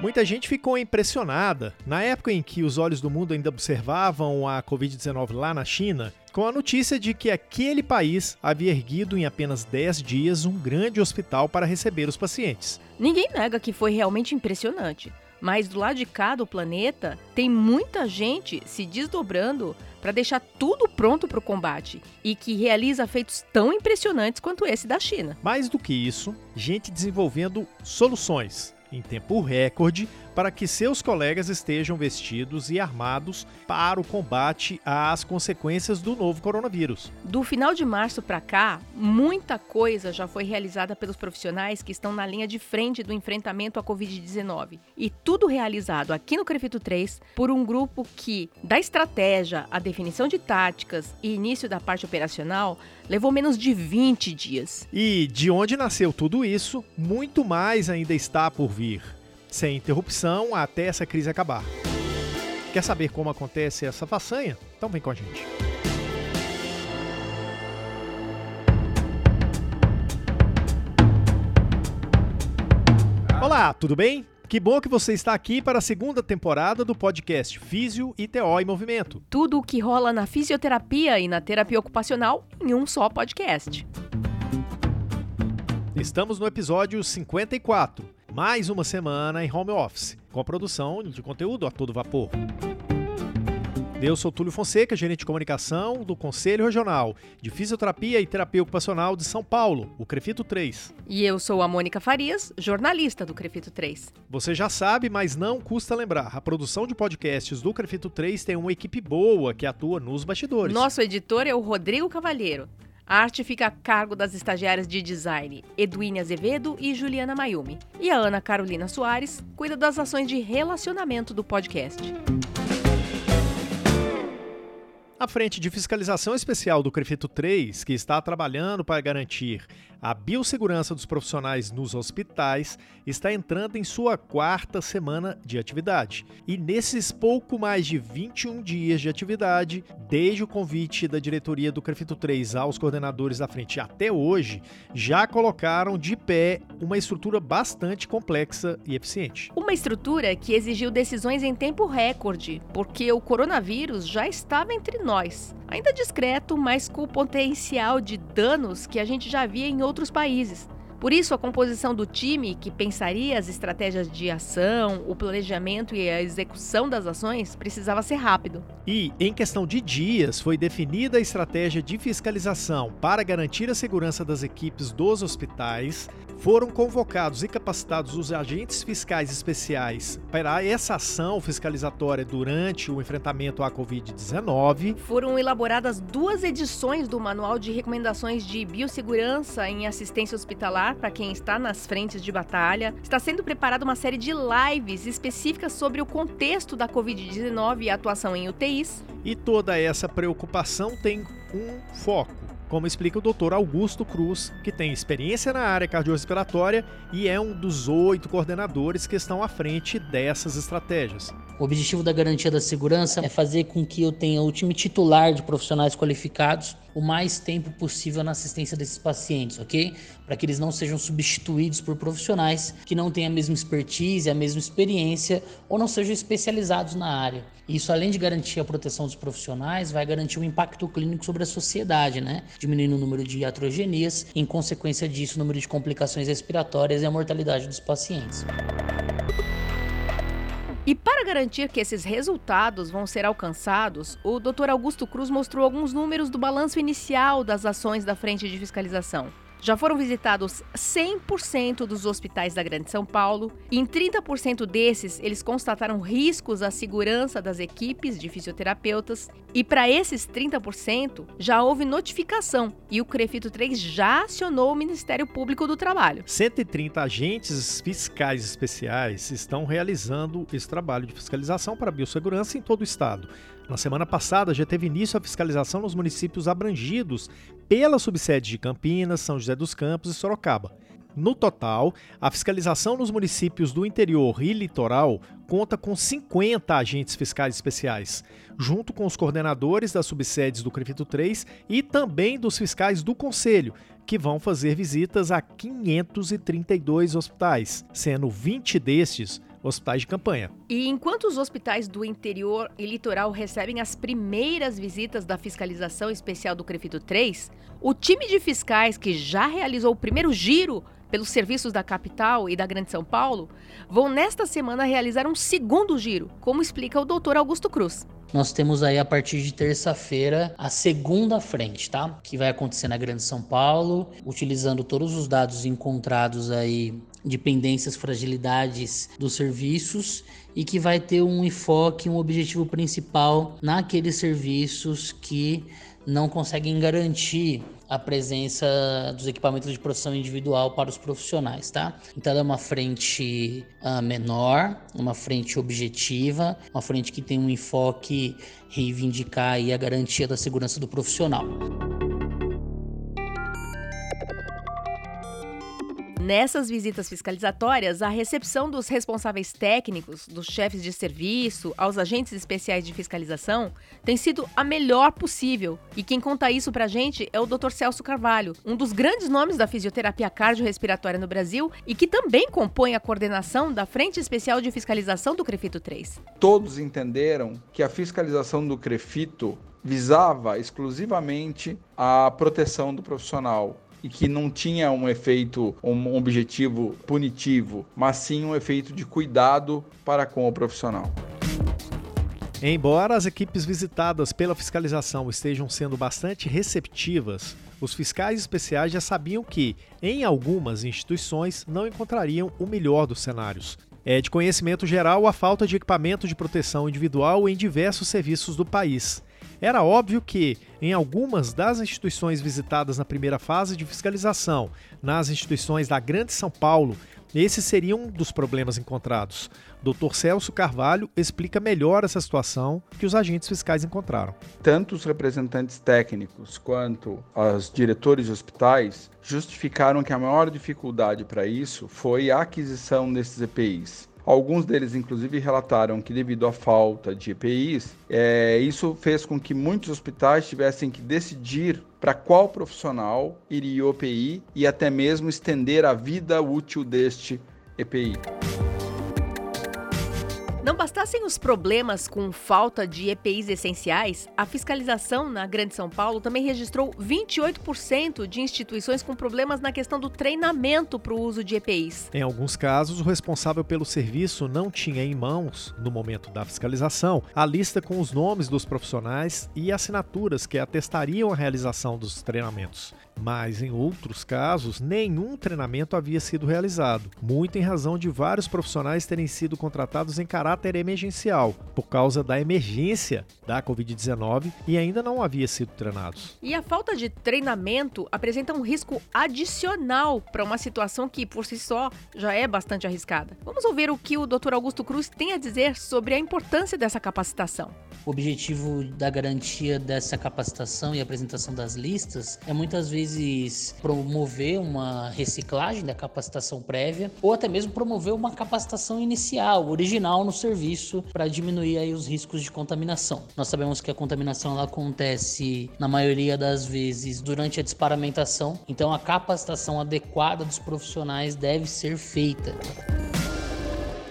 Muita gente ficou impressionada na época em que os olhos do mundo ainda observavam a Covid-19 lá na China, com a notícia de que aquele país havia erguido em apenas 10 dias um grande hospital para receber os pacientes. Ninguém nega que foi realmente impressionante, mas do lado de cá do planeta tem muita gente se desdobrando para deixar tudo pronto para o combate e que realiza feitos tão impressionantes quanto esse da China. Mais do que isso, gente desenvolvendo soluções em tempo recorde para que seus colegas estejam vestidos e armados para o combate às consequências do novo coronavírus. Do final de março para cá, muita coisa já foi realizada pelos profissionais que estão na linha de frente do enfrentamento à Covid-19. E tudo realizado aqui no Crefito 3 por um grupo que, da estratégia, a definição de táticas e início da parte operacional, levou menos de 20 dias. E de onde nasceu tudo isso, muito mais ainda está por vir sem interrupção até essa crise acabar. Quer saber como acontece essa façanha? Então vem com a gente. Olá, tudo bem? Que bom que você está aqui para a segunda temporada do podcast Físio e TO em Movimento. Tudo o que rola na fisioterapia e na terapia ocupacional em um só podcast. Estamos no episódio 54 mais uma semana em home office, com a produção de conteúdo a todo vapor. Eu sou Túlio Fonseca, gerente de comunicação do Conselho Regional de Fisioterapia e Terapia Ocupacional de São Paulo, o Crefito 3. E eu sou a Mônica Farias, jornalista do Crefito 3. Você já sabe, mas não custa lembrar, a produção de podcasts do Crefito 3 tem uma equipe boa que atua nos bastidores. Nosso editor é o Rodrigo Cavalheiro. A arte fica a cargo das estagiárias de design Edwine Azevedo e Juliana Mayumi. E a Ana Carolina Soares cuida das ações de relacionamento do podcast. A Frente de Fiscalização Especial do Crefito 3, que está trabalhando para garantir a biossegurança dos profissionais nos hospitais, está entrando em sua quarta semana de atividade. E nesses pouco mais de 21 dias de atividade, desde o convite da diretoria do Crefito 3 aos coordenadores da frente até hoje, já colocaram de pé uma estrutura bastante complexa e eficiente. Uma estrutura que exigiu decisões em tempo recorde, porque o coronavírus já estava entre nós. Ainda discreto, mas com o potencial de danos que a gente já via em outros países. Por isso, a composição do time, que pensaria as estratégias de ação, o planejamento e a execução das ações, precisava ser rápido. E, em questão de dias, foi definida a estratégia de fiscalização para garantir a segurança das equipes dos hospitais, foram convocados e capacitados os agentes fiscais especiais para essa ação fiscalizatória durante o enfrentamento à Covid-19. Foram elaboradas duas edições do Manual de Recomendações de Biossegurança em Assistência Hospitalar para quem está nas frentes de batalha. Está sendo preparada uma série de lives específicas sobre o contexto da Covid-19 e a atuação em UTIs. E toda essa preocupação tem um foco como explica o Dr. Augusto Cruz, que tem experiência na área cardiorrespiratória e é um dos oito coordenadores que estão à frente dessas estratégias. O objetivo da garantia da segurança é fazer com que eu tenha o time titular de profissionais qualificados o mais tempo possível na assistência desses pacientes, ok? Para que eles não sejam substituídos por profissionais que não têm a mesma expertise, a mesma experiência ou não sejam especializados na área. Isso, além de garantir a proteção dos profissionais, vai garantir o um impacto clínico sobre a sociedade, né? Diminuindo o número de iatrogenias, em consequência disso, o número de complicações respiratórias e a mortalidade dos pacientes. E para garantir que esses resultados vão ser alcançados, o Dr. Augusto Cruz mostrou alguns números do balanço inicial das ações da frente de fiscalização. Já foram visitados 100% dos hospitais da Grande São Paulo. Em 30% desses, eles constataram riscos à segurança das equipes de fisioterapeutas. E para esses 30%, já houve notificação e o CREFITO 3 já acionou o Ministério Público do Trabalho. 130 agentes fiscais especiais estão realizando esse trabalho de fiscalização para a biossegurança em todo o estado. Na semana passada já teve início a fiscalização nos municípios abrangidos pela subsede de Campinas, São José dos Campos e Sorocaba. No total, a fiscalização nos municípios do interior e litoral conta com 50 agentes fiscais especiais, junto com os coordenadores das subsedes do CREFITO 3 e também dos fiscais do Conselho, que vão fazer visitas a 532 hospitais, sendo 20 destes hospitais de campanha. E enquanto os hospitais do interior e litoral recebem as primeiras visitas da fiscalização especial do CREFITO 3, o time de fiscais que já realizou o primeiro giro pelos serviços da capital e da Grande São Paulo vão nesta semana realizar um segundo giro, como explica o doutor Augusto Cruz. Nós temos aí a partir de terça-feira a segunda frente, tá? Que vai acontecer na Grande São Paulo, utilizando todos os dados encontrados aí de pendências, fragilidades dos serviços e que vai ter um enfoque, um objetivo principal naqueles serviços que não conseguem garantir a presença dos equipamentos de proteção individual para os profissionais, tá? Então ela é uma frente uh, menor, uma frente objetiva, uma frente que tem um enfoque reivindicar a garantia da segurança do profissional. Nessas visitas fiscalizatórias, a recepção dos responsáveis técnicos, dos chefes de serviço, aos agentes especiais de fiscalização tem sido a melhor possível. E quem conta isso pra gente é o Dr. Celso Carvalho, um dos grandes nomes da fisioterapia cardiorrespiratória no Brasil e que também compõe a coordenação da Frente Especial de Fiscalização do CREFITO 3. Todos entenderam que a fiscalização do CREFITO visava exclusivamente a proteção do profissional, e que não tinha um efeito, um objetivo punitivo, mas sim um efeito de cuidado para com o profissional. Embora as equipes visitadas pela fiscalização estejam sendo bastante receptivas, os fiscais especiais já sabiam que, em algumas instituições, não encontrariam o melhor dos cenários. É de conhecimento geral a falta de equipamento de proteção individual em diversos serviços do país. Era óbvio que, em algumas das instituições visitadas na primeira fase de fiscalização, nas instituições da Grande São Paulo, esse seria um dos problemas encontrados. Dr. Celso Carvalho explica melhor essa situação que os agentes fiscais encontraram. Tanto os representantes técnicos quanto os diretores de hospitais justificaram que a maior dificuldade para isso foi a aquisição desses EPIs. Alguns deles, inclusive, relataram que, devido à falta de EPIs, é, isso fez com que muitos hospitais tivessem que decidir para qual profissional iria o EPI e até mesmo estender a vida útil deste EPI. Não bastassem os problemas com falta de EPIs essenciais, a fiscalização na Grande São Paulo também registrou 28% de instituições com problemas na questão do treinamento para o uso de EPIs. Em alguns casos, o responsável pelo serviço não tinha em mãos, no momento da fiscalização, a lista com os nomes dos profissionais e assinaturas que atestariam a realização dos treinamentos mas em outros casos nenhum treinamento havia sido realizado, muito em razão de vários profissionais terem sido contratados em caráter emergencial, por causa da emergência da Covid-19 e ainda não havia sido treinados. E a falta de treinamento apresenta um risco adicional para uma situação que, por si só, já é bastante arriscada. Vamos ouvir o que o Dr. Augusto Cruz tem a dizer sobre a importância dessa capacitação. O objetivo da garantia dessa capacitação e apresentação das listas é muitas vezes vezes promover uma reciclagem da capacitação prévia ou até mesmo promover uma capacitação inicial, original no serviço para diminuir aí os riscos de contaminação. Nós sabemos que a contaminação ela acontece na maioria das vezes durante a disparamentação, então a capacitação adequada dos profissionais deve ser feita.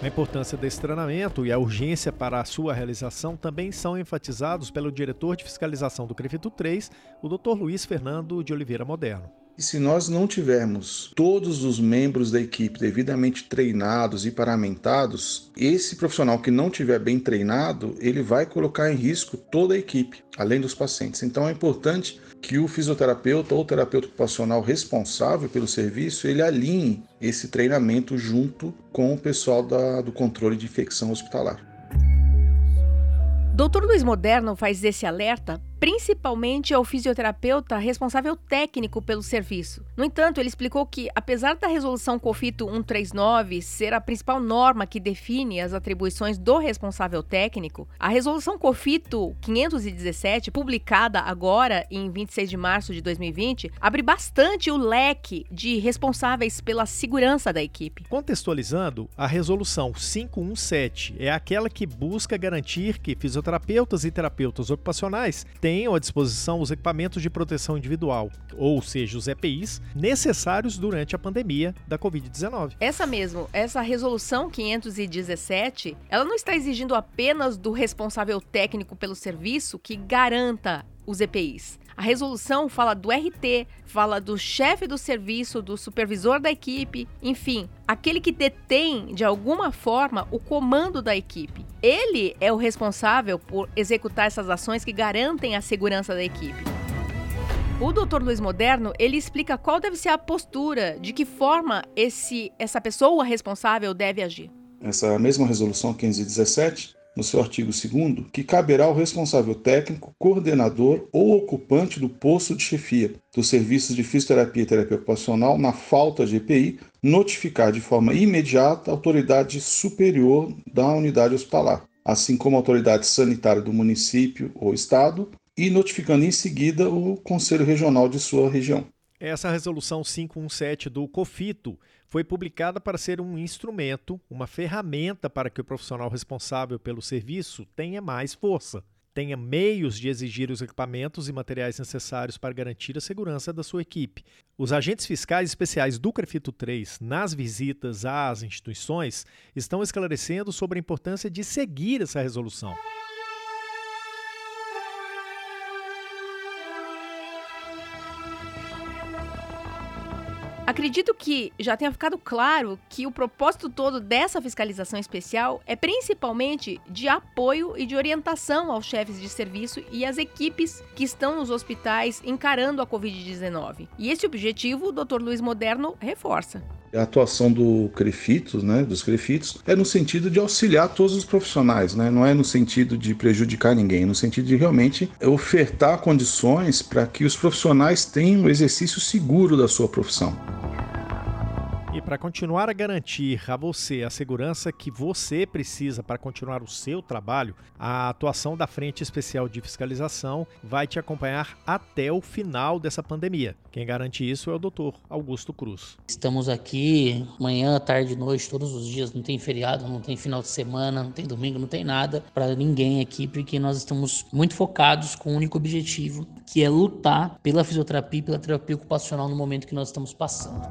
A importância desse treinamento e a urgência para a sua realização também são enfatizados pelo diretor de fiscalização do CREFITO 3, o Dr. Luiz Fernando de Oliveira Moderno. E se nós não tivermos todos os membros da equipe devidamente treinados e paramentados, esse profissional que não tiver bem treinado, ele vai colocar em risco toda a equipe, além dos pacientes. Então é importante que o fisioterapeuta ou terapeuta ocupacional responsável pelo serviço, ele alinhe esse treinamento junto com o pessoal da, do controle de infecção hospitalar. Doutor Luiz Moderno faz esse alerta principalmente ao fisioterapeuta responsável técnico pelo serviço. No entanto, ele explicou que, apesar da resolução COFITO 139 ser a principal norma que define as atribuições do responsável técnico, a resolução COFITO 517, publicada agora em 26 de março de 2020, abre bastante o leque de responsáveis pela segurança da equipe. Contextualizando, a resolução 517 é aquela que busca garantir que fisioterapeutas e terapeutas ocupacionais tenham à disposição os equipamentos de proteção individual, ou seja, os EPIs, necessários durante a pandemia da Covid-19. Essa mesmo, essa resolução 517, ela não está exigindo apenas do responsável técnico pelo serviço que garanta os EPIs. A resolução fala do RT, fala do chefe do serviço, do supervisor da equipe, enfim, aquele que detém de alguma forma o comando da equipe. Ele é o responsável por executar essas ações que garantem a segurança da equipe. O Dr. Luiz Moderno, ele explica qual deve ser a postura, de que forma esse essa pessoa responsável deve agir. Essa mesma resolução 517 no seu artigo 2 que caberá ao responsável técnico, coordenador ou ocupante do posto de chefia dos serviços de fisioterapia e terapia ocupacional na falta de EPI, notificar de forma imediata a autoridade superior da unidade hospitalar, assim como a autoridade sanitária do município ou estado, e notificando em seguida o conselho regional de sua região. Essa resolução 517 do COFITO foi publicada para ser um instrumento, uma ferramenta para que o profissional responsável pelo serviço tenha mais força, tenha meios de exigir os equipamentos e materiais necessários para garantir a segurança da sua equipe. Os agentes fiscais especiais do CREFITO 3, nas visitas às instituições, estão esclarecendo sobre a importância de seguir essa resolução. Acredito que já tenha ficado claro que o propósito todo dessa fiscalização especial é principalmente de apoio e de orientação aos chefes de serviço e às equipes que estão nos hospitais encarando a Covid-19. E esse objetivo o Dr. Luiz Moderno reforça. A atuação do Crefitos, né, dos Crefitos, é no sentido de auxiliar todos os profissionais, né? não é no sentido de prejudicar ninguém, é no sentido de realmente ofertar condições para que os profissionais tenham um exercício seguro da sua profissão. E para continuar a garantir a você a segurança que você precisa para continuar o seu trabalho, a atuação da Frente Especial de Fiscalização vai te acompanhar até o final dessa pandemia. Quem garante isso é o Dr. Augusto Cruz. Estamos aqui manhã, tarde, noite, todos os dias. Não tem feriado, não tem final de semana, não tem domingo, não tem nada para ninguém aqui, porque nós estamos muito focados com o um único objetivo, que é lutar pela fisioterapia e pela terapia ocupacional no momento que nós estamos passando.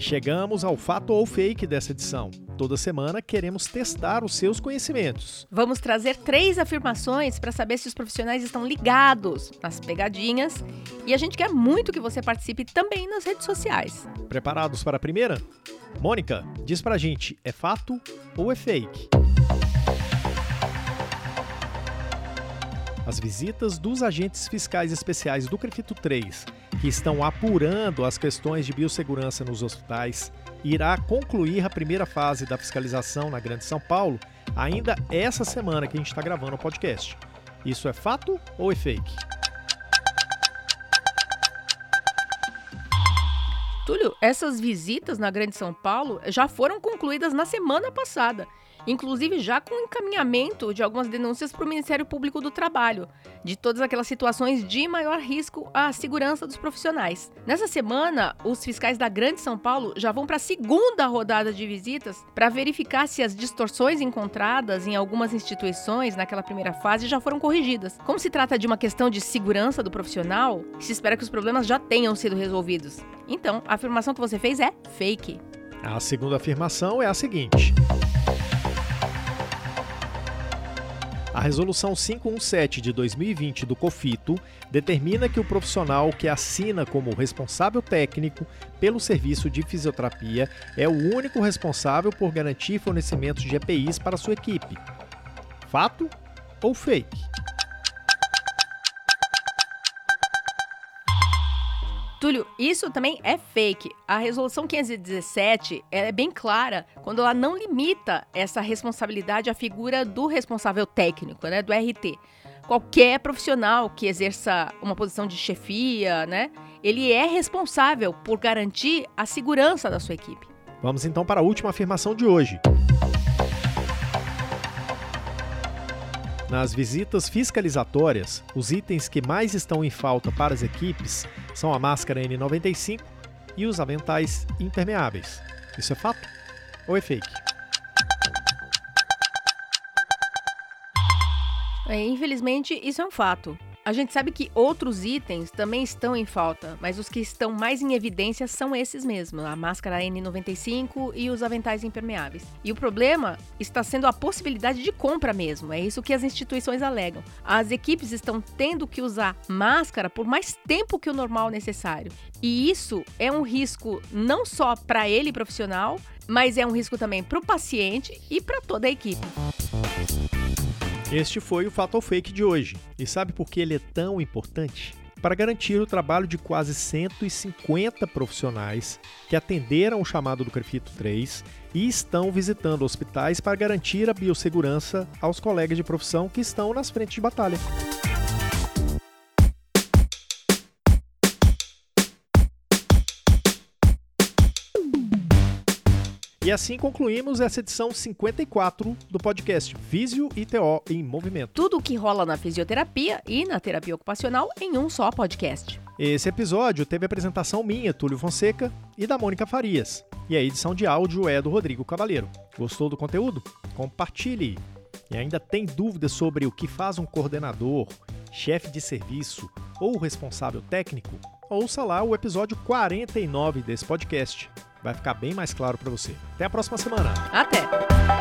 E chegamos ao fato ou fake dessa edição. Toda semana queremos testar os seus conhecimentos. Vamos trazer três afirmações para saber se os profissionais estão ligados nas pegadinhas e a gente quer muito que você participe também nas redes sociais. Preparados para a primeira? Mônica, diz pra gente, é fato ou é fake? As visitas dos agentes fiscais especiais do CREFITO 3, que estão apurando as questões de biossegurança nos hospitais, irá concluir a primeira fase da fiscalização na Grande São Paulo ainda essa semana que a gente está gravando o podcast. Isso é fato ou é fake? Túlio, essas visitas na Grande São Paulo já foram concluídas na semana passada inclusive já com encaminhamento de algumas denúncias para o Ministério Público do Trabalho, de todas aquelas situações de maior risco à segurança dos profissionais. Nessa semana, os fiscais da Grande São Paulo já vão para a segunda rodada de visitas para verificar se as distorções encontradas em algumas instituições naquela primeira fase já foram corrigidas. Como se trata de uma questão de segurança do profissional, se espera que os problemas já tenham sido resolvidos. Então, a afirmação que você fez é fake. A segunda afirmação é a seguinte. A Resolução 517 de 2020 do COFITO determina que o profissional que assina como responsável técnico pelo serviço de fisioterapia é o único responsável por garantir fornecimento de EPIs para sua equipe. Fato ou fake? Túlio, isso também é fake. A resolução 517 é bem clara quando ela não limita essa responsabilidade à figura do responsável técnico, né, do RT. Qualquer profissional que exerça uma posição de chefia, né, ele é responsável por garantir a segurança da sua equipe. Vamos então para a última afirmação de hoje. Nas visitas fiscalizatórias, os itens que mais estão em falta para as equipes são a máscara N95 e os aventais impermeáveis. Isso é fato ou é fake? É, infelizmente, isso é um fato. A gente sabe que outros itens também estão em falta, mas os que estão mais em evidência são esses mesmos, a máscara N95 e os aventais impermeáveis. E o problema está sendo a possibilidade de compra mesmo, é isso que as instituições alegam. As equipes estão tendo que usar máscara por mais tempo que o normal necessário. E isso é um risco não só para ele profissional, mas é um risco também para o paciente e para toda a equipe. Este foi o Fato ou Fake de hoje. E sabe por que ele é tão importante? Para garantir o trabalho de quase 150 profissionais que atenderam o chamado do Crefito 3 e estão visitando hospitais para garantir a biossegurança aos colegas de profissão que estão nas frentes de batalha. E assim concluímos essa edição 54 do podcast Físio e TO em Movimento. Tudo o que rola na fisioterapia e na terapia ocupacional em um só podcast. Esse episódio teve apresentação minha, Túlio Fonseca, e da Mônica Farias. E a edição de áudio é do Rodrigo Cavaleiro. Gostou do conteúdo? Compartilhe! E ainda tem dúvidas sobre o que faz um coordenador, chefe de serviço ou responsável técnico? Ouça lá o episódio 49 desse podcast vai ficar bem mais claro para você. Até a próxima semana. Até!